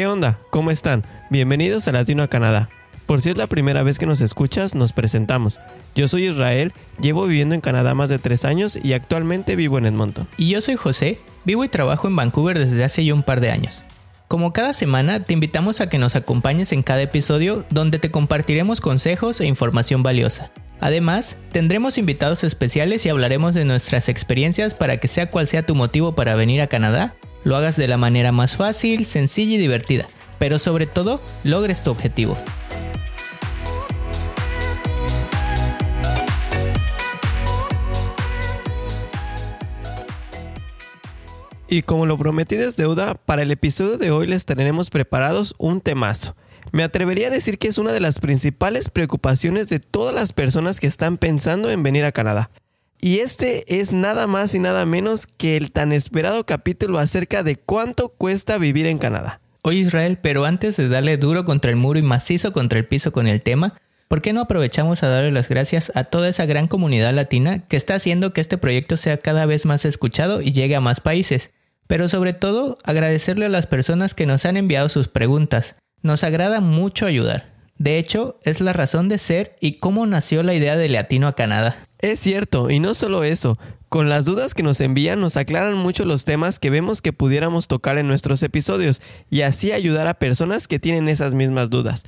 ¿Qué onda? ¿Cómo están? Bienvenidos a Latino a Canadá. Por si es la primera vez que nos escuchas, nos presentamos. Yo soy Israel, llevo viviendo en Canadá más de tres años y actualmente vivo en Edmonton. Y yo soy José, vivo y trabajo en Vancouver desde hace ya un par de años. Como cada semana, te invitamos a que nos acompañes en cada episodio donde te compartiremos consejos e información valiosa. Además, tendremos invitados especiales y hablaremos de nuestras experiencias para que sea cual sea tu motivo para venir a Canadá, lo hagas de la manera más fácil, sencilla y divertida, pero sobre todo, logres tu objetivo. Y como lo prometí es deuda, para el episodio de hoy les tenemos preparados un temazo. Me atrevería a decir que es una de las principales preocupaciones de todas las personas que están pensando en venir a Canadá. Y este es nada más y nada menos que el tan esperado capítulo acerca de cuánto cuesta vivir en Canadá. Oye Israel, pero antes de darle duro contra el muro y macizo contra el piso con el tema, ¿por qué no aprovechamos a darle las gracias a toda esa gran comunidad latina que está haciendo que este proyecto sea cada vez más escuchado y llegue a más países? Pero sobre todo, agradecerle a las personas que nos han enviado sus preguntas. Nos agrada mucho ayudar. De hecho, es la razón de ser y cómo nació la idea de Latino a Canadá. Es cierto, y no solo eso. Con las dudas que nos envían nos aclaran mucho los temas que vemos que pudiéramos tocar en nuestros episodios y así ayudar a personas que tienen esas mismas dudas.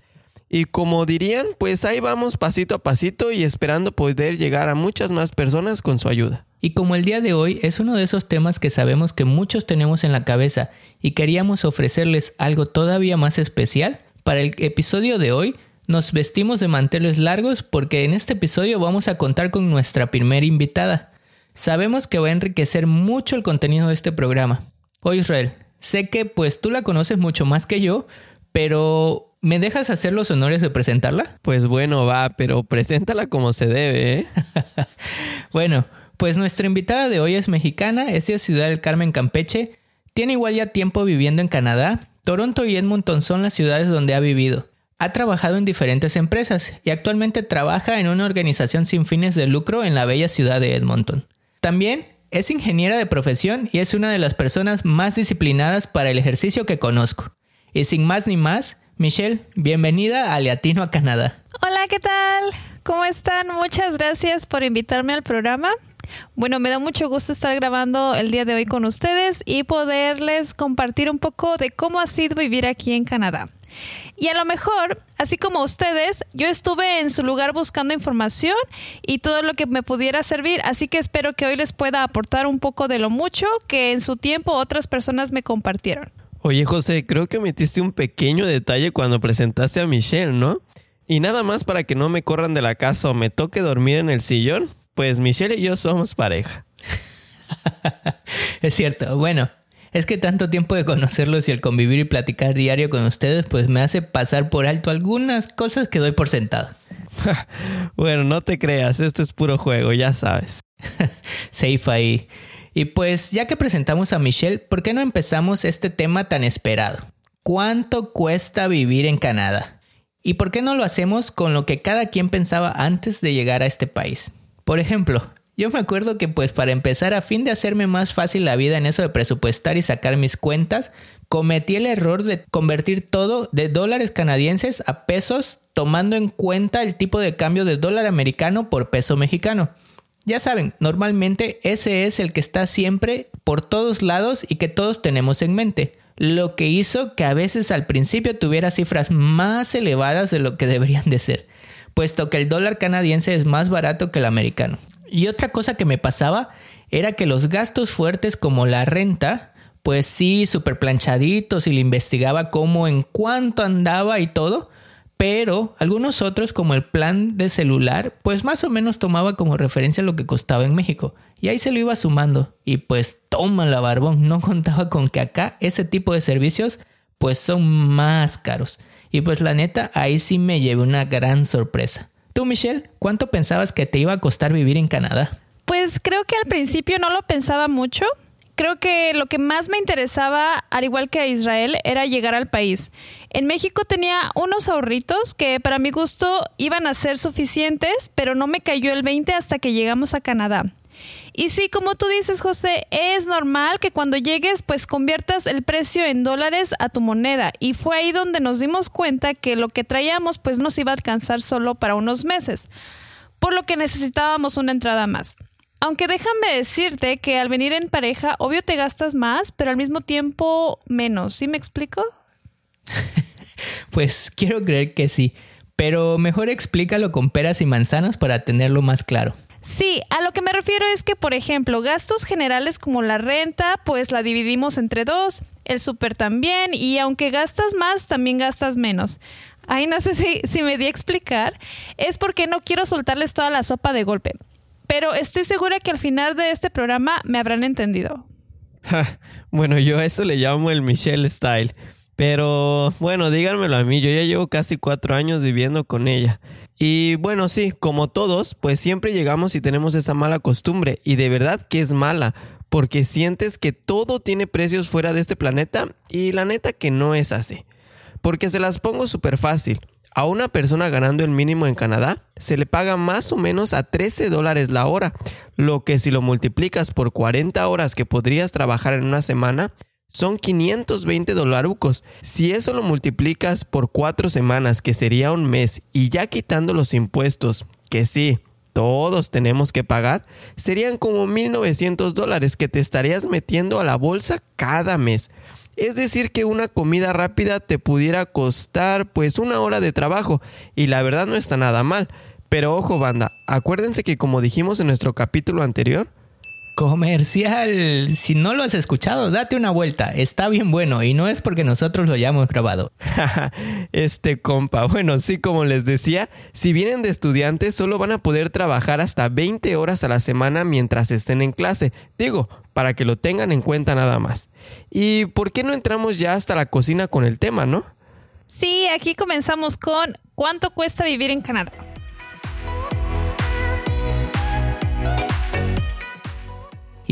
Y como dirían, pues ahí vamos pasito a pasito y esperando poder llegar a muchas más personas con su ayuda. Y como el día de hoy es uno de esos temas que sabemos que muchos tenemos en la cabeza y queríamos ofrecerles algo todavía más especial, para el episodio de hoy nos vestimos de manteles largos porque en este episodio vamos a contar con nuestra primera invitada. Sabemos que va a enriquecer mucho el contenido de este programa. Hoy Israel, sé que pues tú la conoces mucho más que yo, pero ¿me dejas hacer los honores de presentarla? Pues bueno, va, pero preséntala como se debe, ¿eh? bueno, pues nuestra invitada de hoy es mexicana, es de Ciudad del Carmen, Campeche, tiene igual ya tiempo viviendo en Canadá, Toronto y Edmonton son las ciudades donde ha vivido. Ha trabajado en diferentes empresas y actualmente trabaja en una organización sin fines de lucro en la bella ciudad de Edmonton. También es ingeniera de profesión y es una de las personas más disciplinadas para el ejercicio que conozco. Y sin más ni más, Michelle, bienvenida a Latino a Canadá. Hola, ¿qué tal? ¿Cómo están? Muchas gracias por invitarme al programa. Bueno, me da mucho gusto estar grabando el día de hoy con ustedes y poderles compartir un poco de cómo ha sido vivir aquí en Canadá. Y a lo mejor, así como ustedes, yo estuve en su lugar buscando información y todo lo que me pudiera servir, así que espero que hoy les pueda aportar un poco de lo mucho que en su tiempo otras personas me compartieron. Oye José, creo que omitiste un pequeño detalle cuando presentaste a Michelle, ¿no? Y nada más para que no me corran de la casa o me toque dormir en el sillón, pues Michelle y yo somos pareja. es cierto. Bueno, es que tanto tiempo de conocerlos y el convivir y platicar diario con ustedes, pues me hace pasar por alto algunas cosas que doy por sentado. bueno, no te creas, esto es puro juego, ya sabes. Safe ahí. Y pues ya que presentamos a Michelle, ¿por qué no empezamos este tema tan esperado? ¿Cuánto cuesta vivir en Canadá? ¿Y por qué no lo hacemos con lo que cada quien pensaba antes de llegar a este país? Por ejemplo, yo me acuerdo que pues para empezar a fin de hacerme más fácil la vida en eso de presupuestar y sacar mis cuentas, cometí el error de convertir todo de dólares canadienses a pesos tomando en cuenta el tipo de cambio de dólar americano por peso mexicano. Ya saben, normalmente ese es el que está siempre por todos lados y que todos tenemos en mente, lo que hizo que a veces al principio tuviera cifras más elevadas de lo que deberían de ser puesto que el dólar canadiense es más barato que el americano. Y otra cosa que me pasaba era que los gastos fuertes como la renta, pues sí, súper planchaditos y le investigaba cómo en cuánto andaba y todo, pero algunos otros como el plan de celular, pues más o menos tomaba como referencia lo que costaba en México. Y ahí se lo iba sumando. Y pues toma la barbón, no contaba con que acá ese tipo de servicios pues son más caros. Y pues la neta, ahí sí me llevé una gran sorpresa. Tú, Michelle, ¿cuánto pensabas que te iba a costar vivir en Canadá? Pues creo que al principio no lo pensaba mucho. Creo que lo que más me interesaba, al igual que a Israel, era llegar al país. En México tenía unos ahorritos que para mi gusto iban a ser suficientes, pero no me cayó el 20 hasta que llegamos a Canadá. Y sí, como tú dices, José, es normal que cuando llegues, pues conviertas el precio en dólares a tu moneda. Y fue ahí donde nos dimos cuenta que lo que traíamos, pues nos iba a alcanzar solo para unos meses. Por lo que necesitábamos una entrada más. Aunque déjame decirte que al venir en pareja, obvio te gastas más, pero al mismo tiempo menos. ¿Sí me explico? pues quiero creer que sí. Pero mejor explícalo con peras y manzanas para tenerlo más claro. Sí, a lo que me refiero es que, por ejemplo, gastos generales como la renta, pues la dividimos entre dos, el súper también, y aunque gastas más, también gastas menos. Ay, no sé si, me di a explicar, es porque no quiero soltarles toda la sopa de golpe, pero estoy segura que al final de este programa me habrán entendido. bueno, yo a eso le llamo el Michelle Style. Pero bueno, díganmelo a mí, yo ya llevo casi cuatro años viviendo con ella. Y bueno, sí, como todos, pues siempre llegamos y tenemos esa mala costumbre. Y de verdad que es mala, porque sientes que todo tiene precios fuera de este planeta y la neta que no es así. Porque se las pongo súper fácil. A una persona ganando el mínimo en Canadá se le paga más o menos a 13 dólares la hora, lo que si lo multiplicas por 40 horas que podrías trabajar en una semana, son 520 dolarucos. Si eso lo multiplicas por cuatro semanas, que sería un mes, y ya quitando los impuestos, que sí, todos tenemos que pagar, serían como 1.900 dólares que te estarías metiendo a la bolsa cada mes. Es decir, que una comida rápida te pudiera costar pues una hora de trabajo, y la verdad no está nada mal. Pero ojo banda, acuérdense que como dijimos en nuestro capítulo anterior, Comercial. Si no lo has escuchado, date una vuelta. Está bien bueno y no es porque nosotros lo hayamos grabado. este compa. Bueno, sí, como les decía, si vienen de estudiantes solo van a poder trabajar hasta 20 horas a la semana mientras estén en clase. Digo, para que lo tengan en cuenta nada más. ¿Y por qué no entramos ya hasta la cocina con el tema, no? Sí, aquí comenzamos con ¿cuánto cuesta vivir en Canadá?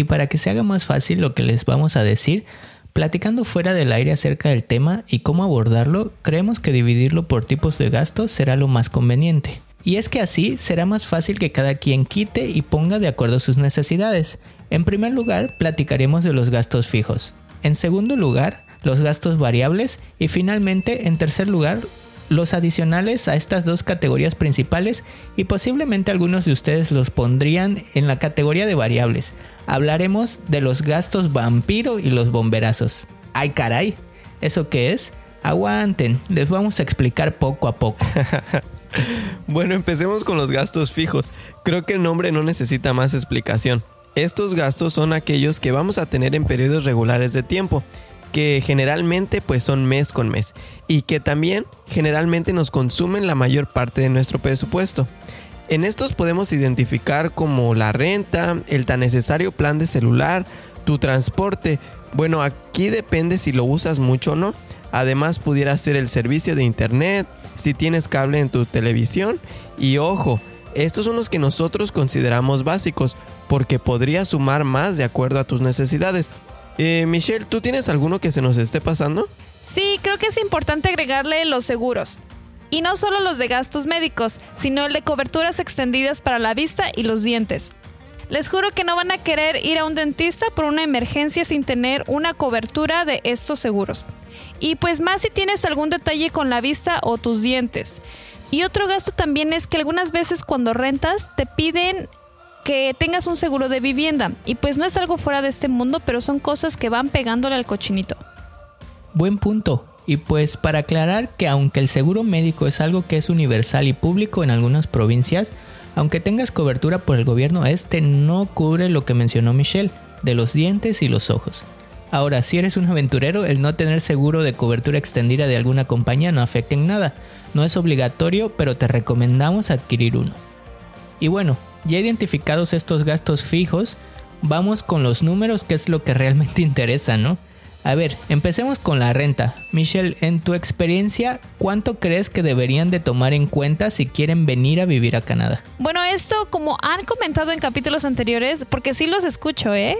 Y para que se haga más fácil lo que les vamos a decir, platicando fuera del aire acerca del tema y cómo abordarlo, creemos que dividirlo por tipos de gastos será lo más conveniente. Y es que así será más fácil que cada quien quite y ponga de acuerdo sus necesidades. En primer lugar, platicaremos de los gastos fijos. En segundo lugar, los gastos variables. Y finalmente, en tercer lugar, los adicionales a estas dos categorías principales y posiblemente algunos de ustedes los pondrían en la categoría de variables. Hablaremos de los gastos vampiro y los bomberazos. ¡Ay caray! ¿Eso qué es? Aguanten, les vamos a explicar poco a poco. bueno, empecemos con los gastos fijos. Creo que el nombre no necesita más explicación. Estos gastos son aquellos que vamos a tener en periodos regulares de tiempo que generalmente pues son mes con mes y que también generalmente nos consumen la mayor parte de nuestro presupuesto. En estos podemos identificar como la renta, el tan necesario plan de celular, tu transporte. Bueno, aquí depende si lo usas mucho o no. Además pudiera ser el servicio de internet, si tienes cable en tu televisión y ojo, estos son los que nosotros consideramos básicos porque podría sumar más de acuerdo a tus necesidades. Eh, Michelle, ¿tú tienes alguno que se nos esté pasando? Sí, creo que es importante agregarle los seguros. Y no solo los de gastos médicos, sino el de coberturas extendidas para la vista y los dientes. Les juro que no van a querer ir a un dentista por una emergencia sin tener una cobertura de estos seguros. Y pues más si tienes algún detalle con la vista o tus dientes. Y otro gasto también es que algunas veces cuando rentas te piden que tengas un seguro de vivienda. Y pues no es algo fuera de este mundo, pero son cosas que van pegándole al cochinito. Buen punto. Y pues para aclarar que aunque el seguro médico es algo que es universal y público en algunas provincias, aunque tengas cobertura por el gobierno, este no cubre lo que mencionó Michelle, de los dientes y los ojos. Ahora, si eres un aventurero, el no tener seguro de cobertura extendida de alguna compañía no afecta en nada. No es obligatorio, pero te recomendamos adquirir uno. Y bueno, ya identificados estos gastos fijos, vamos con los números, que es lo que realmente interesa, ¿no? A ver, empecemos con la renta. Michelle, en tu experiencia, ¿cuánto crees que deberían de tomar en cuenta si quieren venir a vivir a Canadá? Bueno, esto como han comentado en capítulos anteriores, porque sí los escucho, ¿eh?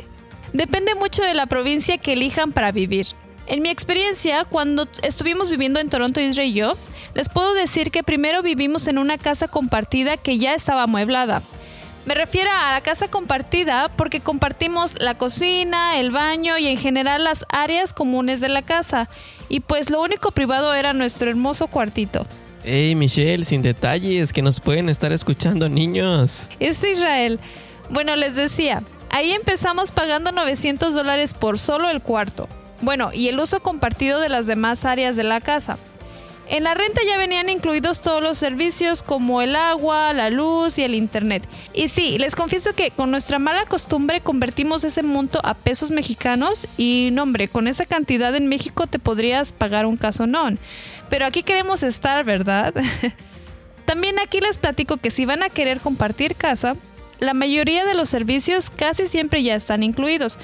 Depende mucho de la provincia que elijan para vivir. En mi experiencia, cuando estuvimos viviendo en Toronto, Israel y yo, les puedo decir que primero vivimos en una casa compartida que ya estaba amueblada Me refiero a la casa compartida porque compartimos la cocina, el baño y en general las áreas comunes de la casa. Y pues lo único privado era nuestro hermoso cuartito. Hey Michelle, sin detalles, que nos pueden estar escuchando niños. Es Israel. Bueno, les decía, ahí empezamos pagando 900 dólares por solo el cuarto. Bueno, y el uso compartido de las demás áreas de la casa. En la renta ya venían incluidos todos los servicios como el agua, la luz y el internet. Y sí, les confieso que con nuestra mala costumbre convertimos ese monto a pesos mexicanos y no hombre, con esa cantidad en México te podrías pagar un casonón. Pero aquí queremos estar, ¿verdad? También aquí les platico que si van a querer compartir casa, la mayoría de los servicios casi siempre ya están incluidos.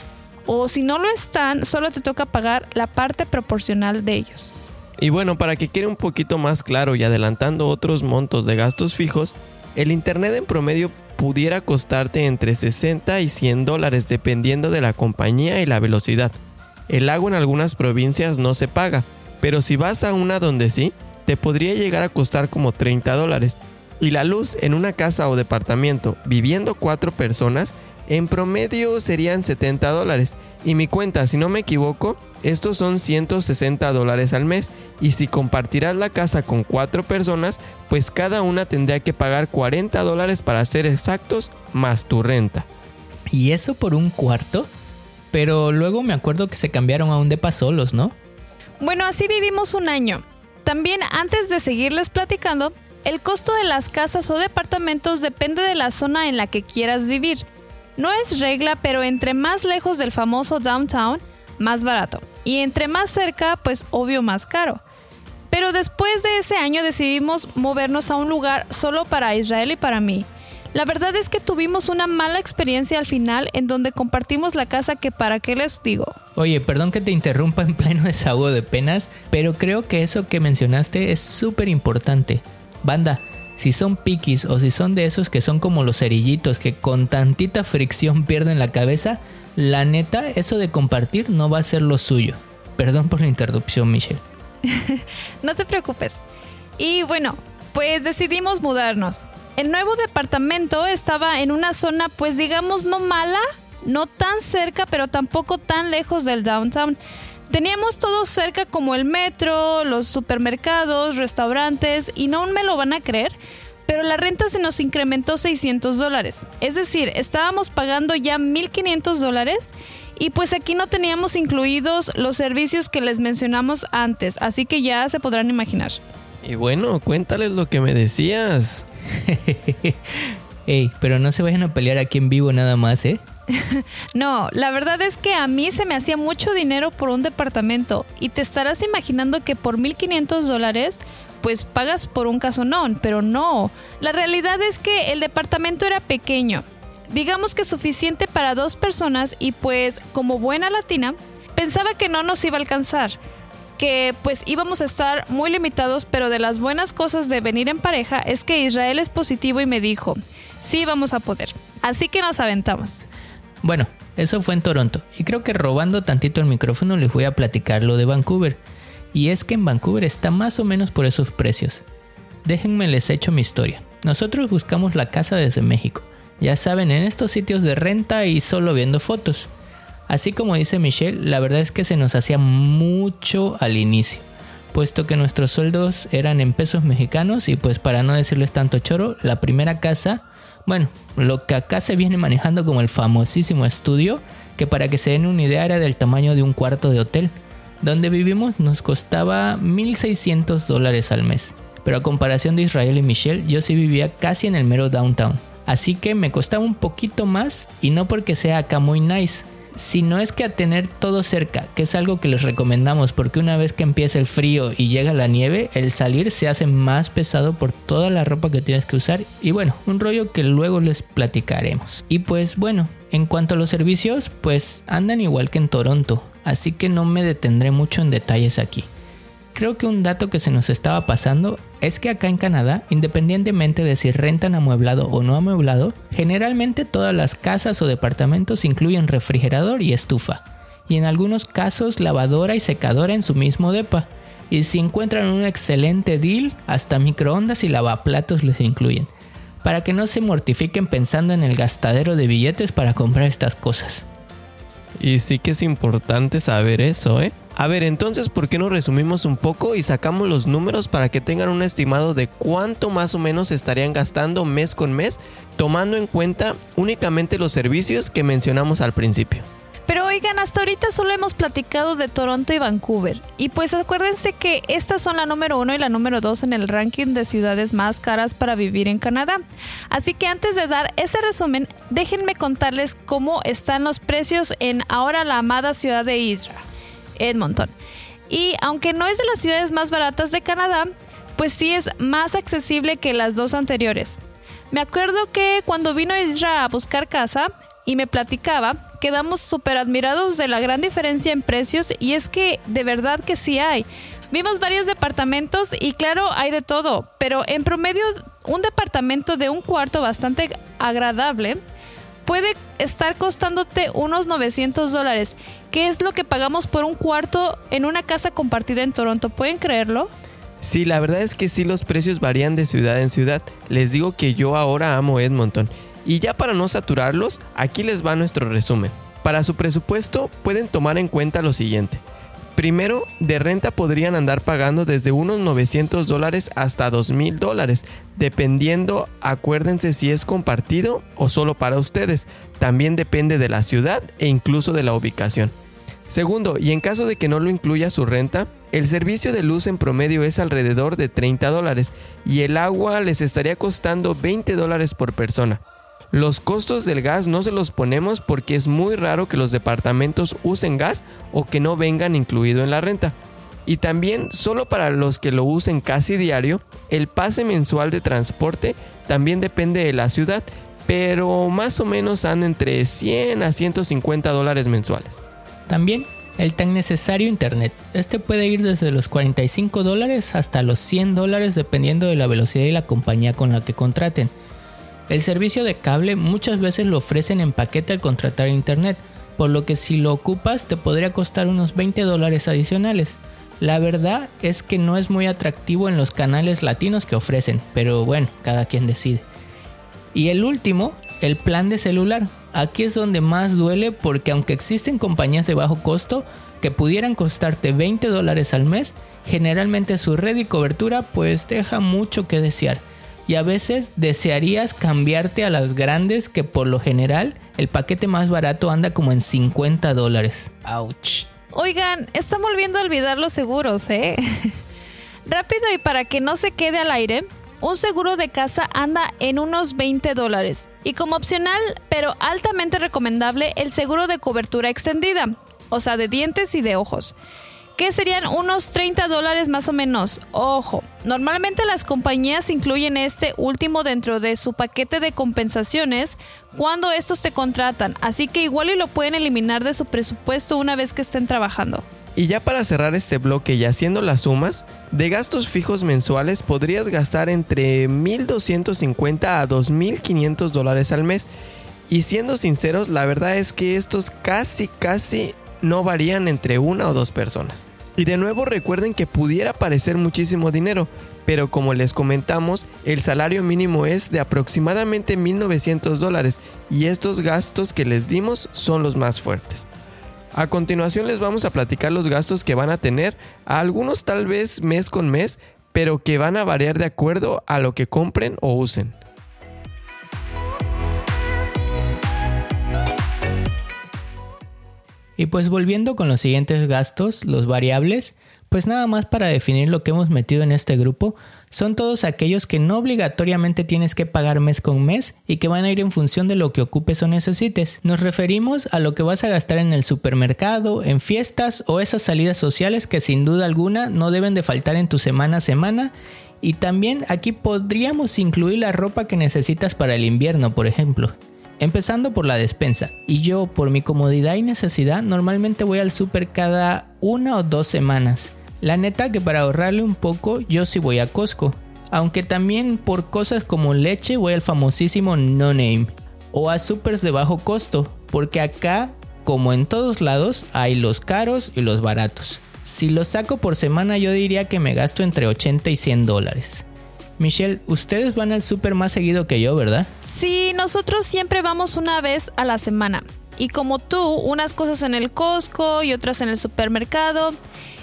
O si no lo están, solo te toca pagar la parte proporcional de ellos. Y bueno, para que quede un poquito más claro y adelantando otros montos de gastos fijos, el Internet en promedio pudiera costarte entre 60 y 100 dólares dependiendo de la compañía y la velocidad. El agua en algunas provincias no se paga, pero si vas a una donde sí, te podría llegar a costar como 30 dólares. Y la luz en una casa o departamento viviendo cuatro personas en promedio serían 70 dólares. Y mi cuenta, si no me equivoco, estos son 160 dólares al mes. Y si compartirás la casa con cuatro personas, pues cada una tendría que pagar 40 dólares para ser exactos, más tu renta. ¿Y eso por un cuarto? Pero luego me acuerdo que se cambiaron a un depa solos, ¿no? Bueno, así vivimos un año. También antes de seguirles platicando, el costo de las casas o departamentos depende de la zona en la que quieras vivir. No es regla, pero entre más lejos del famoso downtown, más barato. Y entre más cerca, pues obvio más caro. Pero después de ese año decidimos movernos a un lugar solo para Israel y para mí. La verdad es que tuvimos una mala experiencia al final en donde compartimos la casa que para qué les digo. Oye, perdón que te interrumpa en pleno desahogo de penas, pero creo que eso que mencionaste es súper importante. Banda, si son piquis o si son de esos que son como los cerillitos que con tantita fricción pierden la cabeza, la neta, eso de compartir no va a ser lo suyo. Perdón por la interrupción, Michelle. no te preocupes. Y bueno, pues decidimos mudarnos. El nuevo departamento estaba en una zona, pues digamos, no mala, no tan cerca, pero tampoco tan lejos del downtown. Teníamos todo cerca como el metro, los supermercados, restaurantes y no me lo van a creer, pero la renta se nos incrementó 600 dólares. Es decir, estábamos pagando ya 1.500 dólares y pues aquí no teníamos incluidos los servicios que les mencionamos antes, así que ya se podrán imaginar. Y bueno, cuéntales lo que me decías. Ey, pero no se vayan a pelear aquí en vivo nada más, ¿eh? no, la verdad es que a mí se me hacía mucho dinero por un departamento y te estarás imaginando que por 1.500 dólares pues pagas por un casonón, pero no. La realidad es que el departamento era pequeño, digamos que suficiente para dos personas y pues como buena latina pensaba que no nos iba a alcanzar que pues íbamos a estar muy limitados, pero de las buenas cosas de venir en pareja es que Israel es positivo y me dijo, sí vamos a poder. Así que nos aventamos. Bueno, eso fue en Toronto y creo que robando tantito el micrófono les voy a platicar lo de Vancouver. Y es que en Vancouver está más o menos por esos precios. Déjenme les echo mi historia. Nosotros buscamos la casa desde México. Ya saben, en estos sitios de renta y solo viendo fotos. Así como dice Michelle, la verdad es que se nos hacía mucho al inicio, puesto que nuestros sueldos eran en pesos mexicanos y pues para no decirles tanto choro, la primera casa bueno, lo que acá se viene manejando como el famosísimo estudio, que para que se den una idea era del tamaño de un cuarto de hotel. Donde vivimos nos costaba 1.600 dólares al mes. Pero a comparación de Israel y Michelle, yo sí vivía casi en el mero downtown. Así que me costaba un poquito más y no porque sea acá muy nice, si no es que a tener todo cerca, que es algo que les recomendamos porque una vez que empieza el frío y llega la nieve, el salir se hace más pesado por toda la ropa que tienes que usar y bueno, un rollo que luego les platicaremos. Y pues bueno, en cuanto a los servicios, pues andan igual que en Toronto, así que no me detendré mucho en detalles aquí. Creo que un dato que se nos estaba pasando es que acá en Canadá, independientemente de si rentan amueblado o no amueblado, generalmente todas las casas o departamentos incluyen refrigerador y estufa, y en algunos casos lavadora y secadora en su mismo depa. Y si encuentran un excelente deal, hasta microondas y lavaplatos les incluyen. para que no se mortifiquen pensando en el gastadero de billetes para comprar estas cosas. Y sí que es importante saber eso, ¿eh? A ver, entonces, ¿por qué no resumimos un poco y sacamos los números para que tengan un estimado de cuánto más o menos estarían gastando mes con mes, tomando en cuenta únicamente los servicios que mencionamos al principio? Pero oigan, hasta ahorita solo hemos platicado de Toronto y Vancouver. Y pues acuérdense que estas son la número uno y la número dos en el ranking de ciudades más caras para vivir en Canadá. Así que antes de dar ese resumen, déjenme contarles cómo están los precios en ahora la amada ciudad de Israel, Edmonton. Y aunque no es de las ciudades más baratas de Canadá, pues sí es más accesible que las dos anteriores. Me acuerdo que cuando vino Israel a buscar casa y me platicaba, quedamos súper admirados de la gran diferencia en precios y es que de verdad que sí hay. Vimos varios departamentos y claro, hay de todo, pero en promedio un departamento de un cuarto bastante agradable puede estar costándote unos 900 dólares, que es lo que pagamos por un cuarto en una casa compartida en Toronto. ¿Pueden creerlo? Sí, la verdad es que sí los precios varían de ciudad en ciudad. Les digo que yo ahora amo Edmonton y ya para no saturarlos, aquí les va nuestro resumen. Para su presupuesto pueden tomar en cuenta lo siguiente. Primero, de renta podrían andar pagando desde unos 900 dólares hasta 2000 dólares, dependiendo, acuérdense si es compartido o solo para ustedes. También depende de la ciudad e incluso de la ubicación. Segundo, y en caso de que no lo incluya su renta, el servicio de luz en promedio es alrededor de 30 dólares y el agua les estaría costando 20 dólares por persona. Los costos del gas no se los ponemos porque es muy raro que los departamentos usen gas o que no vengan incluido en la renta. Y también, solo para los que lo usen casi diario, el pase mensual de transporte también depende de la ciudad, pero más o menos anda entre 100 a 150 dólares mensuales. También el tan necesario Internet. Este puede ir desde los 45 dólares hasta los 100 dólares dependiendo de la velocidad y la compañía con la que contraten. El servicio de cable muchas veces lo ofrecen en paquete al contratar internet, por lo que si lo ocupas te podría costar unos 20 dólares adicionales. La verdad es que no es muy atractivo en los canales latinos que ofrecen, pero bueno, cada quien decide. Y el último, el plan de celular. Aquí es donde más duele porque aunque existen compañías de bajo costo que pudieran costarte 20 dólares al mes, generalmente su red y cobertura pues deja mucho que desear y a veces desearías cambiarte a las grandes que por lo general el paquete más barato anda como en 50 dólares. Ouch. Oigan, están volviendo a olvidar los seguros, ¿eh? Rápido y para que no se quede al aire, un seguro de casa anda en unos 20 dólares. Y como opcional, pero altamente recomendable, el seguro de cobertura extendida, o sea, de dientes y de ojos que serían unos 30 dólares más o menos. Ojo, normalmente las compañías incluyen este último dentro de su paquete de compensaciones cuando estos te contratan, así que igual y lo pueden eliminar de su presupuesto una vez que estén trabajando. Y ya para cerrar este bloque y haciendo las sumas, de gastos fijos mensuales podrías gastar entre 1.250 a 2.500 dólares al mes. Y siendo sinceros, la verdad es que estos casi, casi no varían entre una o dos personas. Y de nuevo recuerden que pudiera parecer muchísimo dinero, pero como les comentamos, el salario mínimo es de aproximadamente 1.900 dólares y estos gastos que les dimos son los más fuertes. A continuación les vamos a platicar los gastos que van a tener, algunos tal vez mes con mes, pero que van a variar de acuerdo a lo que compren o usen. Y pues volviendo con los siguientes gastos, los variables, pues nada más para definir lo que hemos metido en este grupo, son todos aquellos que no obligatoriamente tienes que pagar mes con mes y que van a ir en función de lo que ocupes o necesites. Nos referimos a lo que vas a gastar en el supermercado, en fiestas o esas salidas sociales que sin duda alguna no deben de faltar en tu semana a semana y también aquí podríamos incluir la ropa que necesitas para el invierno, por ejemplo. Empezando por la despensa. Y yo, por mi comodidad y necesidad, normalmente voy al super cada una o dos semanas. La neta que para ahorrarle un poco, yo sí voy a Costco. Aunque también por cosas como leche voy al famosísimo No Name. O a supers de bajo costo. Porque acá, como en todos lados, hay los caros y los baratos. Si los saco por semana yo diría que me gasto entre 80 y 100 dólares. Michelle, ustedes van al súper más seguido que yo, ¿verdad? Sí, nosotros siempre vamos una vez a la semana. Y como tú, unas cosas en el Costco y otras en el supermercado.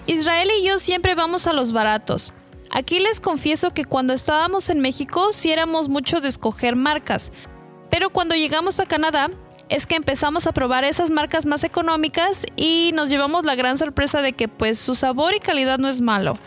Israel y yo siempre vamos a los baratos. Aquí les confieso que cuando estábamos en México sí éramos mucho de escoger marcas, pero cuando llegamos a Canadá es que empezamos a probar esas marcas más económicas y nos llevamos la gran sorpresa de que pues su sabor y calidad no es malo.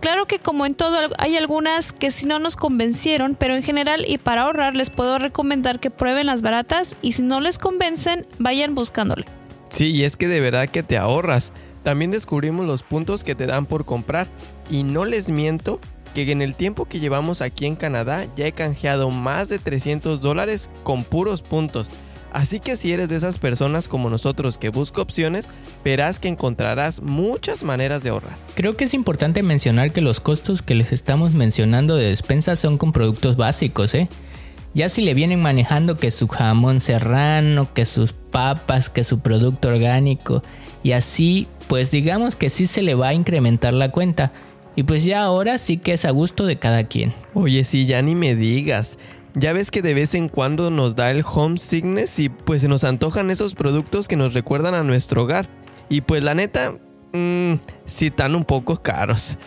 Claro que como en todo hay algunas que sí no nos convencieron, pero en general y para ahorrar les puedo recomendar que prueben las baratas y si no les convencen vayan buscándole. Sí, y es que de verdad que te ahorras. También descubrimos los puntos que te dan por comprar. Y no les miento que en el tiempo que llevamos aquí en Canadá ya he canjeado más de 300 dólares con puros puntos. Así que si eres de esas personas como nosotros que busca opciones, verás que encontrarás muchas maneras de ahorrar. Creo que es importante mencionar que los costos que les estamos mencionando de despensa son con productos básicos, ¿eh? Ya si le vienen manejando que su jamón serrano, que sus papas, que su producto orgánico y así, pues digamos que sí se le va a incrementar la cuenta. Y pues ya ahora sí que es a gusto de cada quien. Oye, sí, ya ni me digas. Ya ves que de vez en cuando nos da el homesickness y pues se nos antojan esos productos que nos recuerdan a nuestro hogar. Y pues la neta, mmm, sí están un poco caros.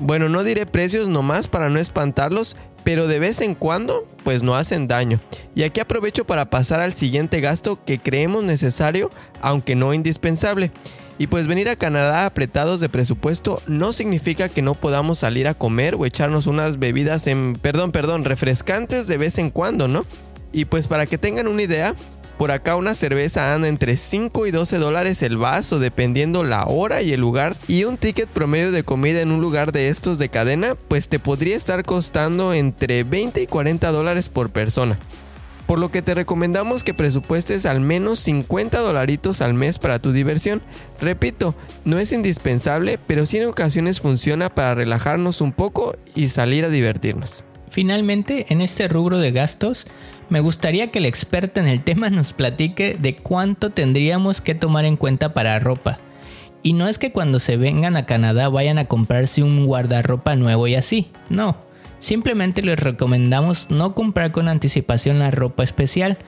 Bueno, no diré precios nomás para no espantarlos, pero de vez en cuando pues no hacen daño. Y aquí aprovecho para pasar al siguiente gasto que creemos necesario, aunque no indispensable. Y pues venir a Canadá apretados de presupuesto no significa que no podamos salir a comer o echarnos unas bebidas en, perdón, perdón, refrescantes de vez en cuando, ¿no? Y pues para que tengan una idea, por acá una cerveza anda entre 5 y 12 dólares el vaso, dependiendo la hora y el lugar. Y un ticket promedio de comida en un lugar de estos de cadena, pues te podría estar costando entre 20 y 40 dólares por persona por lo que te recomendamos que presupuestes al menos 50 dolaritos al mes para tu diversión. Repito, no es indispensable, pero sí en ocasiones funciona para relajarnos un poco y salir a divertirnos. Finalmente, en este rubro de gastos, me gustaría que el experto en el tema nos platique de cuánto tendríamos que tomar en cuenta para ropa. Y no es que cuando se vengan a Canadá vayan a comprarse un guardarropa nuevo y así, no Simplemente les recomendamos no comprar con anticipación la ropa especial,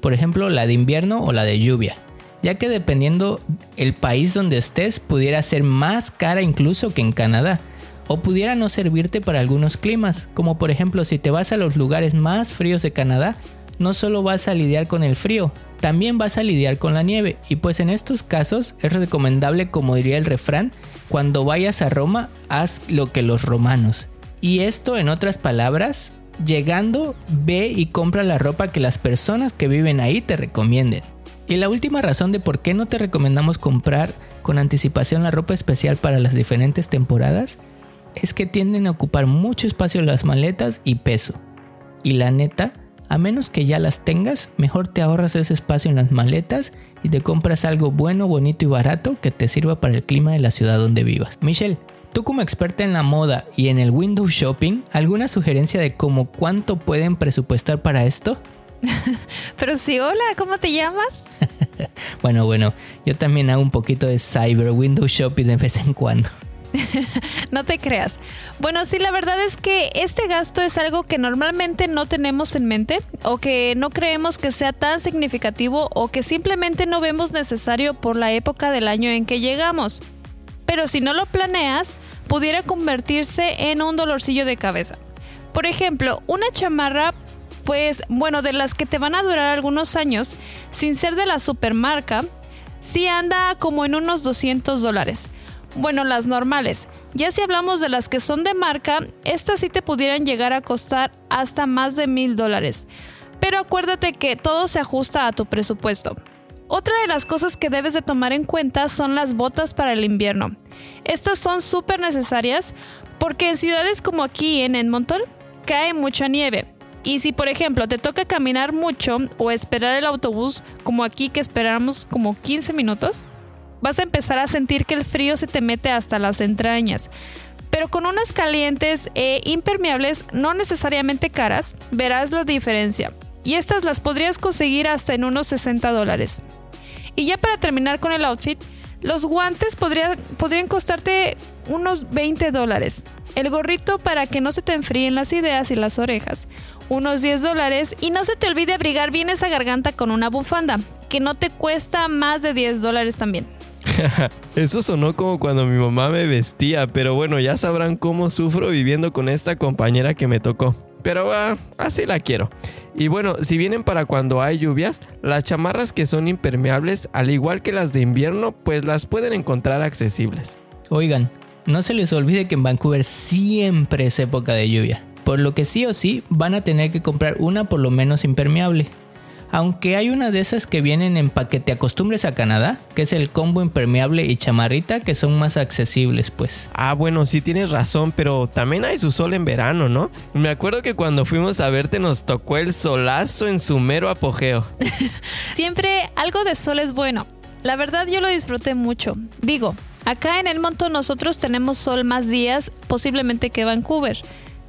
por ejemplo la de invierno o la de lluvia, ya que dependiendo el país donde estés pudiera ser más cara incluso que en Canadá, o pudiera no servirte para algunos climas, como por ejemplo si te vas a los lugares más fríos de Canadá, no solo vas a lidiar con el frío, también vas a lidiar con la nieve, y pues en estos casos es recomendable, como diría el refrán, cuando vayas a Roma, haz lo que los romanos. Y esto, en otras palabras, llegando, ve y compra la ropa que las personas que viven ahí te recomienden. Y la última razón de por qué no te recomendamos comprar con anticipación la ropa especial para las diferentes temporadas es que tienden a ocupar mucho espacio las maletas y peso. Y la neta, a menos que ya las tengas, mejor te ahorras ese espacio en las maletas y te compras algo bueno, bonito y barato que te sirva para el clima de la ciudad donde vivas. Michelle, Tú como experta en la moda y en el window shopping, ¿alguna sugerencia de cómo cuánto pueden presupuestar para esto? Pero sí, hola, ¿cómo te llamas? bueno, bueno, yo también hago un poquito de cyber window shopping de vez en cuando. no te creas. Bueno, sí, la verdad es que este gasto es algo que normalmente no tenemos en mente o que no creemos que sea tan significativo o que simplemente no vemos necesario por la época del año en que llegamos. Pero si no lo planeas, pudiera convertirse en un dolorcillo de cabeza. Por ejemplo, una chamarra, pues bueno, de las que te van a durar algunos años, sin ser de la supermarca, sí anda como en unos 200 dólares. Bueno, las normales. Ya si hablamos de las que son de marca, estas sí te pudieran llegar a costar hasta más de mil dólares. Pero acuérdate que todo se ajusta a tu presupuesto. Otra de las cosas que debes de tomar en cuenta son las botas para el invierno. Estas son súper necesarias porque en ciudades como aquí en Edmonton cae mucha nieve. Y si por ejemplo te toca caminar mucho o esperar el autobús como aquí que esperamos como 15 minutos, vas a empezar a sentir que el frío se te mete hasta las entrañas. Pero con unas calientes e impermeables no necesariamente caras, verás la diferencia. Y estas las podrías conseguir hasta en unos 60 dólares. Y ya para terminar con el outfit, los guantes podrían costarte unos 20 dólares. el gorrito para que no se te enfríen las ideas y las orejas, unos 10 dólares y no se te olvide abrigar bien esa garganta con una bufanda, que no te cuesta más de 10 dólares también. Eso sonó como cuando mi mamá me vestía, pero bueno, ya sabrán cómo sufro viviendo con esta compañera que me tocó. Pero ah, así la quiero. Y bueno, si vienen para cuando hay lluvias, las chamarras que son impermeables, al igual que las de invierno, pues las pueden encontrar accesibles. Oigan, no se les olvide que en Vancouver siempre es época de lluvia, por lo que sí o sí van a tener que comprar una por lo menos impermeable. Aunque hay una de esas que vienen en paquete acostumbres a Canadá, que es el combo impermeable y chamarrita, que son más accesibles, pues. Ah, bueno, sí tienes razón, pero también hay su sol en verano, ¿no? Me acuerdo que cuando fuimos a verte nos tocó el solazo en su mero apogeo. Siempre algo de sol es bueno. La verdad yo lo disfruté mucho. Digo, acá en el monto nosotros tenemos sol más días posiblemente que Vancouver,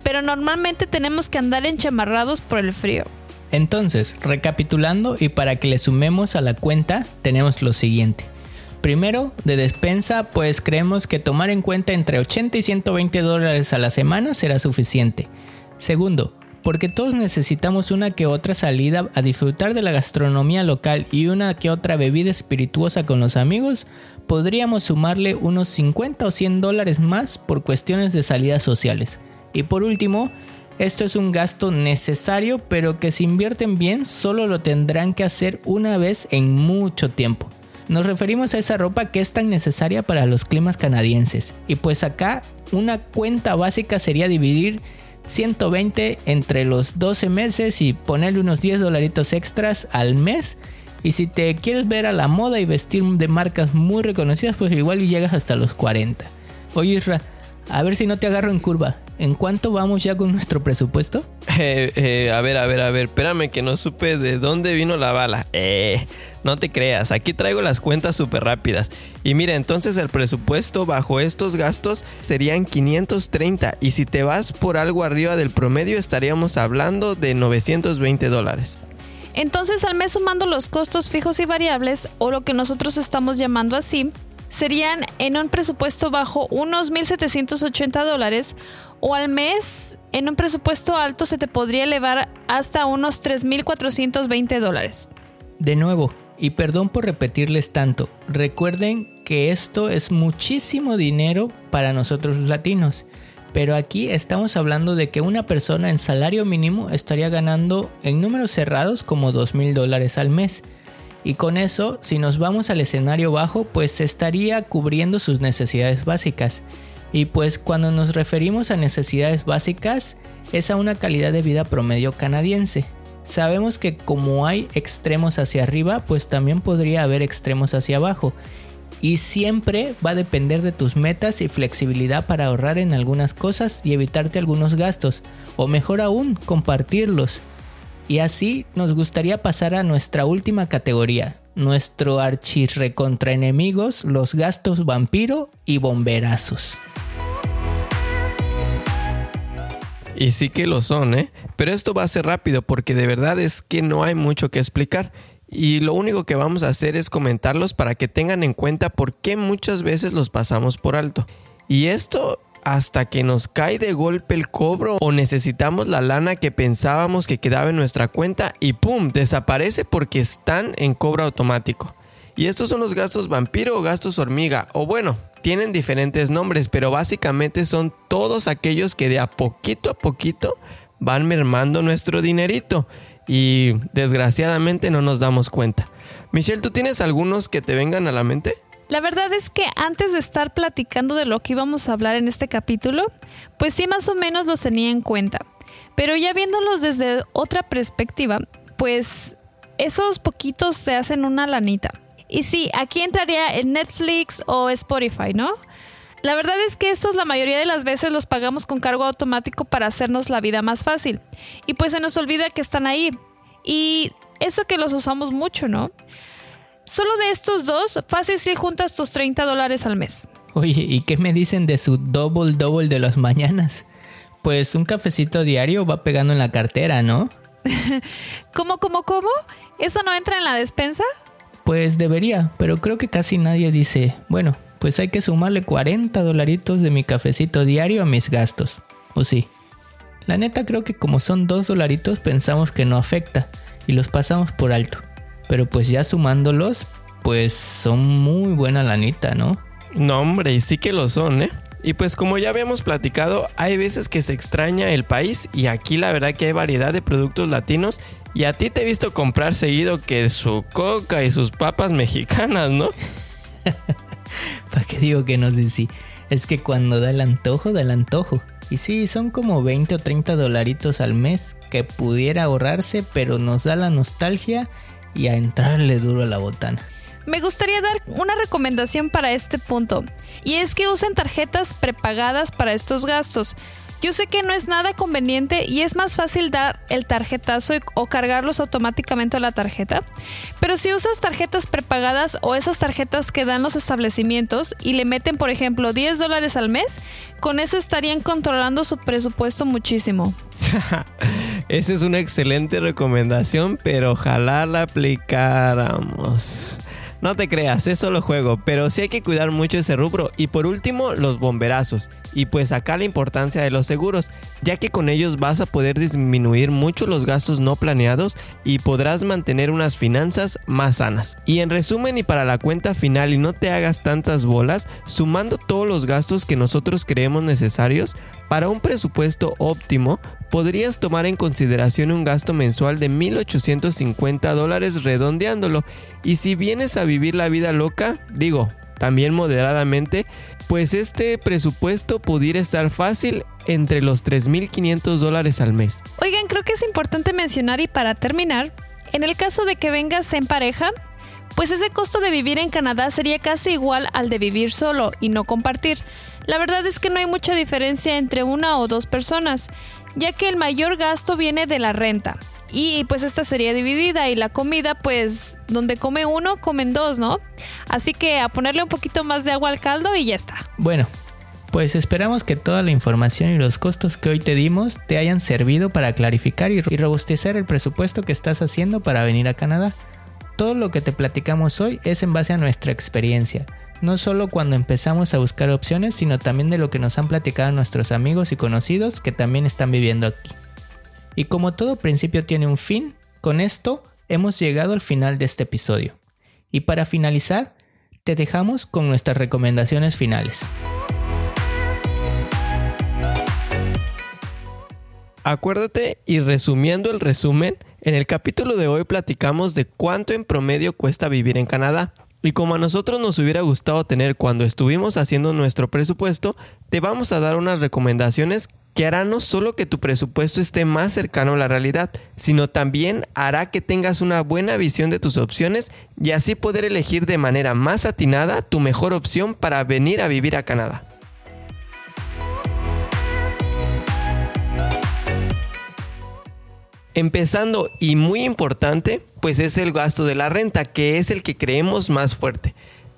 pero normalmente tenemos que andar enchamarrados por el frío. Entonces, recapitulando y para que le sumemos a la cuenta, tenemos lo siguiente. Primero, de despensa, pues creemos que tomar en cuenta entre 80 y 120 dólares a la semana será suficiente. Segundo, porque todos necesitamos una que otra salida a disfrutar de la gastronomía local y una que otra bebida espirituosa con los amigos, podríamos sumarle unos 50 o 100 dólares más por cuestiones de salidas sociales. Y por último, esto es un gasto necesario, pero que si invierten bien solo lo tendrán que hacer una vez en mucho tiempo. Nos referimos a esa ropa que es tan necesaria para los climas canadienses. Y pues acá una cuenta básica sería dividir 120 entre los 12 meses y ponerle unos 10 dolaritos extras al mes. Y si te quieres ver a la moda y vestir de marcas muy reconocidas, pues igual y llegas hasta los 40. Oye Isra, a ver si no te agarro en curva. ¿En cuánto vamos ya con nuestro presupuesto? Eh, eh, a ver, a ver, a ver, espérame que no supe de dónde vino la bala. Eh, no te creas, aquí traigo las cuentas súper rápidas. Y mira, entonces el presupuesto bajo estos gastos serían 530 y si te vas por algo arriba del promedio estaríamos hablando de 920 dólares. Entonces al mes sumando los costos fijos y variables, o lo que nosotros estamos llamando así, serían en un presupuesto bajo unos 1.780 dólares o al mes en un presupuesto alto se te podría elevar hasta unos 3.420 dólares. De nuevo, y perdón por repetirles tanto, recuerden que esto es muchísimo dinero para nosotros los latinos. Pero aquí estamos hablando de que una persona en salario mínimo estaría ganando en números cerrados como $2,000 dólares al mes. Y con eso, si nos vamos al escenario bajo, pues estaría cubriendo sus necesidades básicas. Y pues cuando nos referimos a necesidades básicas, es a una calidad de vida promedio canadiense. Sabemos que como hay extremos hacia arriba, pues también podría haber extremos hacia abajo. Y siempre va a depender de tus metas y flexibilidad para ahorrar en algunas cosas y evitarte algunos gastos. O mejor aún, compartirlos. Y así nos gustaría pasar a nuestra última categoría, nuestro archirre contra enemigos, los gastos vampiro y bomberazos. Y sí que lo son, ¿eh? Pero esto va a ser rápido porque de verdad es que no hay mucho que explicar. Y lo único que vamos a hacer es comentarlos para que tengan en cuenta por qué muchas veces los pasamos por alto. Y esto hasta que nos cae de golpe el cobro o necesitamos la lana que pensábamos que quedaba en nuestra cuenta y ¡pum! desaparece porque están en cobro automático. Y estos son los gastos vampiro o gastos hormiga, o bueno, tienen diferentes nombres, pero básicamente son todos aquellos que de a poquito a poquito van mermando nuestro dinerito y desgraciadamente no nos damos cuenta. Michelle, ¿tú tienes algunos que te vengan a la mente? La verdad es que antes de estar platicando de lo que íbamos a hablar en este capítulo, pues sí más o menos los tenía en cuenta. Pero ya viéndolos desde otra perspectiva, pues esos poquitos se hacen una lanita. Y sí, aquí entraría en Netflix o Spotify, ¿no? La verdad es que estos la mayoría de las veces los pagamos con cargo automático para hacernos la vida más fácil. Y pues se nos olvida que están ahí. Y eso que los usamos mucho, ¿no? Solo de estos dos, fácil si juntas tus 30 dólares al mes. Oye, ¿y qué me dicen de su double double de las mañanas? Pues un cafecito diario va pegando en la cartera, ¿no? ¿Cómo, cómo, cómo? ¿Eso no entra en la despensa? Pues debería, pero creo que casi nadie dice, bueno, pues hay que sumarle 40 dolaritos de mi cafecito diario a mis gastos. ¿O sí? La neta creo que como son 2 dolaritos pensamos que no afecta y los pasamos por alto. Pero pues ya sumándolos, pues son muy buena lanita, ¿no? No, hombre, y sí que lo son, ¿eh? Y pues como ya habíamos platicado, hay veces que se extraña el país y aquí la verdad que hay variedad de productos latinos y a ti te he visto comprar seguido que su coca y sus papas mexicanas, ¿no? ¿Para qué digo que no sé si? Es que cuando da el antojo, da el antojo. Y sí, son como 20 o 30 dolaritos al mes que pudiera ahorrarse, pero nos da la nostalgia y a entrarle duro a la botana. Me gustaría dar una recomendación para este punto, y es que usen tarjetas prepagadas para estos gastos. Yo sé que no es nada conveniente y es más fácil dar el tarjetazo o cargarlos automáticamente a la tarjeta, pero si usas tarjetas prepagadas o esas tarjetas que dan los establecimientos y le meten, por ejemplo, 10 dólares al mes, con eso estarían controlando su presupuesto muchísimo. Esa es una excelente recomendación, pero ojalá la aplicáramos. No te creas, es solo juego, pero sí hay que cuidar mucho ese rubro. Y por último, los bomberazos. Y pues acá la importancia de los seguros, ya que con ellos vas a poder disminuir mucho los gastos no planeados y podrás mantener unas finanzas más sanas. Y en resumen y para la cuenta final y no te hagas tantas bolas, sumando todos los gastos que nosotros creemos necesarios, para un presupuesto óptimo, podrías tomar en consideración un gasto mensual de 1.850 dólares redondeándolo. Y si vienes a vivir la vida loca, digo, también moderadamente, pues este presupuesto pudiera estar fácil entre los 3.500 dólares al mes. Oigan, creo que es importante mencionar y para terminar, en el caso de que vengas en pareja, pues ese costo de vivir en Canadá sería casi igual al de vivir solo y no compartir. La verdad es que no hay mucha diferencia entre una o dos personas, ya que el mayor gasto viene de la renta. Y pues esta sería dividida y la comida pues donde come uno comen dos, ¿no? Así que a ponerle un poquito más de agua al caldo y ya está. Bueno, pues esperamos que toda la información y los costos que hoy te dimos te hayan servido para clarificar y robustecer el presupuesto que estás haciendo para venir a Canadá. Todo lo que te platicamos hoy es en base a nuestra experiencia no solo cuando empezamos a buscar opciones, sino también de lo que nos han platicado nuestros amigos y conocidos que también están viviendo aquí. Y como todo principio tiene un fin, con esto hemos llegado al final de este episodio. Y para finalizar, te dejamos con nuestras recomendaciones finales. Acuérdate y resumiendo el resumen, en el capítulo de hoy platicamos de cuánto en promedio cuesta vivir en Canadá. Y como a nosotros nos hubiera gustado tener cuando estuvimos haciendo nuestro presupuesto, te vamos a dar unas recomendaciones que harán no solo que tu presupuesto esté más cercano a la realidad, sino también hará que tengas una buena visión de tus opciones y así poder elegir de manera más atinada tu mejor opción para venir a vivir a Canadá. Empezando y muy importante, pues es el gasto de la renta, que es el que creemos más fuerte.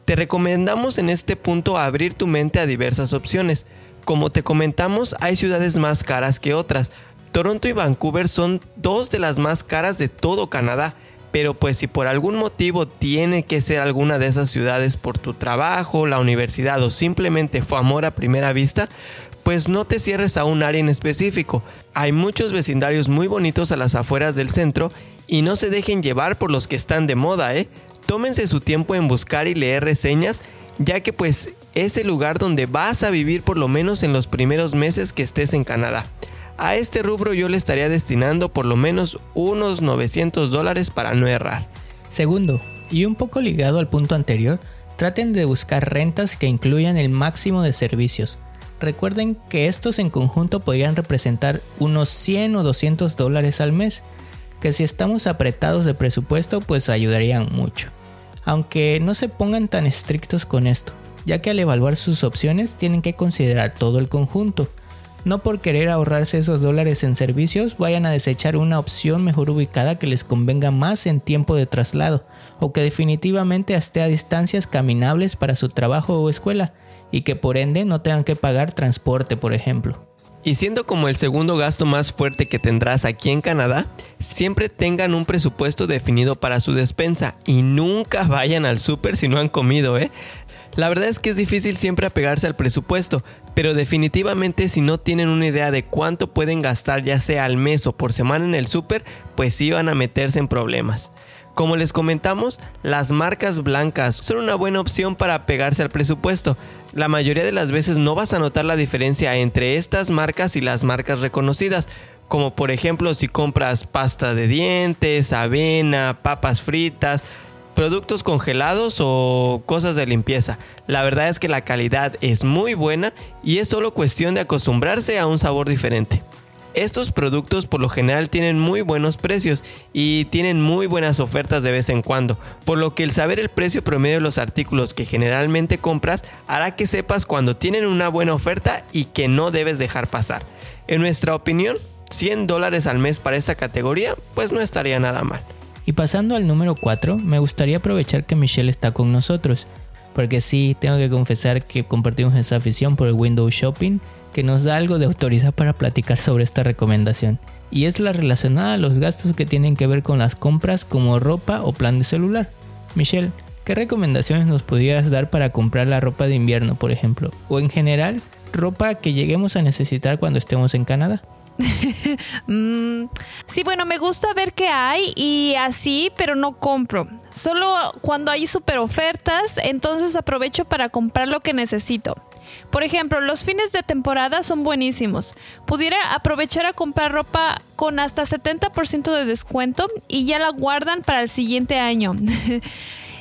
Te recomendamos en este punto abrir tu mente a diversas opciones. Como te comentamos, hay ciudades más caras que otras. Toronto y Vancouver son dos de las más caras de todo Canadá, pero pues si por algún motivo tiene que ser alguna de esas ciudades por tu trabajo, la universidad o simplemente fue amor a primera vista, pues no te cierres a un área en específico. Hay muchos vecindarios muy bonitos a las afueras del centro y no se dejen llevar por los que están de moda, ¿eh? Tómense su tiempo en buscar y leer reseñas, ya que pues es el lugar donde vas a vivir por lo menos en los primeros meses que estés en Canadá. A este rubro yo le estaría destinando por lo menos unos 900 dólares para no errar. Segundo, y un poco ligado al punto anterior, traten de buscar rentas que incluyan el máximo de servicios. Recuerden que estos en conjunto podrían representar unos 100 o 200 dólares al mes, que si estamos apretados de presupuesto pues ayudarían mucho. Aunque no se pongan tan estrictos con esto, ya que al evaluar sus opciones tienen que considerar todo el conjunto. No por querer ahorrarse esos dólares en servicios vayan a desechar una opción mejor ubicada que les convenga más en tiempo de traslado o que definitivamente esté a distancias caminables para su trabajo o escuela y que por ende no tengan que pagar transporte, por ejemplo. Y siendo como el segundo gasto más fuerte que tendrás aquí en Canadá, siempre tengan un presupuesto definido para su despensa y nunca vayan al súper si no han comido, ¿eh? La verdad es que es difícil siempre apegarse al presupuesto, pero definitivamente si no tienen una idea de cuánto pueden gastar ya sea al mes o por semana en el súper, pues sí van a meterse en problemas. Como les comentamos, las marcas blancas son una buena opción para apegarse al presupuesto. La mayoría de las veces no vas a notar la diferencia entre estas marcas y las marcas reconocidas, como por ejemplo si compras pasta de dientes, avena, papas fritas, productos congelados o cosas de limpieza. La verdad es que la calidad es muy buena y es solo cuestión de acostumbrarse a un sabor diferente. Estos productos por lo general tienen muy buenos precios y tienen muy buenas ofertas de vez en cuando, por lo que el saber el precio promedio de los artículos que generalmente compras hará que sepas cuando tienen una buena oferta y que no debes dejar pasar. En nuestra opinión, 100 dólares al mes para esta categoría pues no estaría nada mal. Y pasando al número 4, me gustaría aprovechar que Michelle está con nosotros, porque sí, tengo que confesar que compartimos esa afición por el window shopping que nos da algo de autoridad para platicar sobre esta recomendación. Y es la relacionada a los gastos que tienen que ver con las compras como ropa o plan de celular. Michelle, ¿qué recomendaciones nos pudieras dar para comprar la ropa de invierno, por ejemplo? O en general, ropa que lleguemos a necesitar cuando estemos en Canadá. Mm, sí, bueno, me gusta ver qué hay y así, pero no compro. Solo cuando hay super ofertas, entonces aprovecho para comprar lo que necesito. Por ejemplo, los fines de temporada son buenísimos. Pudiera aprovechar a comprar ropa con hasta 70% de descuento y ya la guardan para el siguiente año.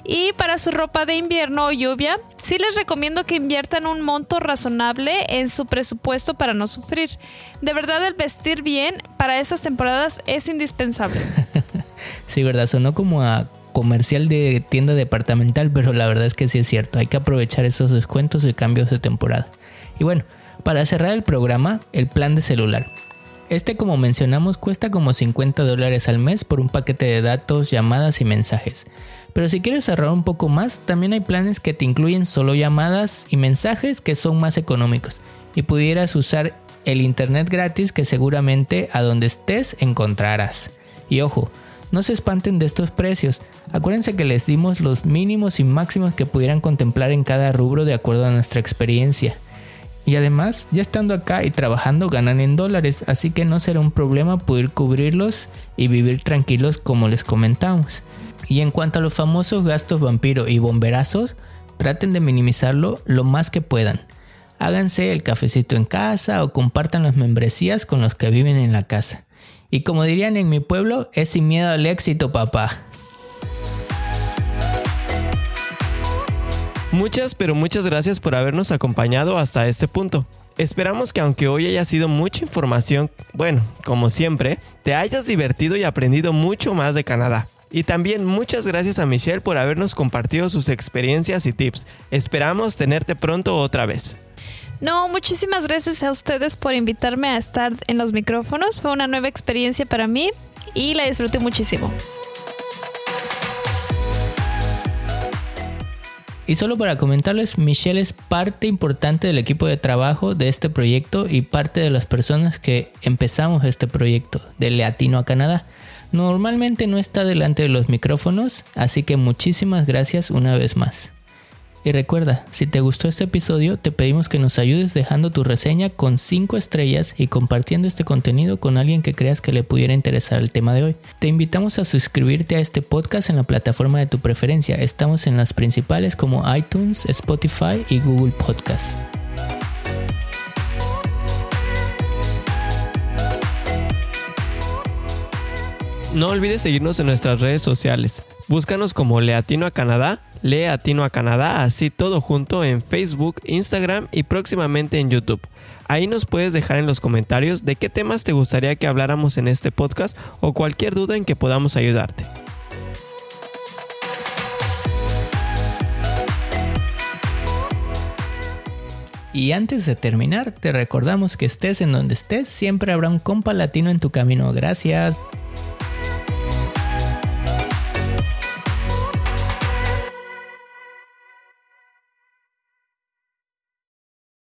y para su ropa de invierno o lluvia, sí les recomiendo que inviertan un monto razonable en su presupuesto para no sufrir. De verdad, el vestir bien para estas temporadas es indispensable. sí, verdad, sonó como a comercial de tienda departamental, pero la verdad es que sí es cierto, hay que aprovechar esos descuentos y cambios de temporada. Y bueno, para cerrar el programa, el plan de celular. Este como mencionamos cuesta como 50 dólares al mes por un paquete de datos, llamadas y mensajes. Pero si quieres ahorrar un poco más, también hay planes que te incluyen solo llamadas y mensajes que son más económicos. Y pudieras usar el internet gratis que seguramente a donde estés encontrarás. Y ojo, no se espanten de estos precios. Acuérdense que les dimos los mínimos y máximos que pudieran contemplar en cada rubro de acuerdo a nuestra experiencia. Y además, ya estando acá y trabajando ganan en dólares, así que no será un problema poder cubrirlos y vivir tranquilos como les comentamos. Y en cuanto a los famosos gastos vampiro y bomberazos, traten de minimizarlo lo más que puedan. Háganse el cafecito en casa o compartan las membresías con los que viven en la casa. Y como dirían en mi pueblo, es sin miedo al éxito, papá. Muchas, pero muchas gracias por habernos acompañado hasta este punto. Esperamos que aunque hoy haya sido mucha información, bueno, como siempre, te hayas divertido y aprendido mucho más de Canadá. Y también muchas gracias a Michelle por habernos compartido sus experiencias y tips. Esperamos tenerte pronto otra vez. No, muchísimas gracias a ustedes por invitarme a estar en los micrófonos. Fue una nueva experiencia para mí y la disfruté muchísimo. Y solo para comentarles, Michelle es parte importante del equipo de trabajo de este proyecto y parte de las personas que empezamos este proyecto de Latino a Canadá. Normalmente no está delante de los micrófonos, así que muchísimas gracias una vez más. Y recuerda, si te gustó este episodio, te pedimos que nos ayudes dejando tu reseña con 5 estrellas y compartiendo este contenido con alguien que creas que le pudiera interesar el tema de hoy. Te invitamos a suscribirte a este podcast en la plataforma de tu preferencia. Estamos en las principales como iTunes, Spotify y Google Podcast. No olvides seguirnos en nuestras redes sociales. Búscanos como Leatino a Canadá Lee Atino a Canadá, así todo junto en Facebook, Instagram y próximamente en YouTube. Ahí nos puedes dejar en los comentarios de qué temas te gustaría que habláramos en este podcast o cualquier duda en que podamos ayudarte. Y antes de terminar, te recordamos que estés en donde estés, siempre habrá un compa latino en tu camino. Gracias.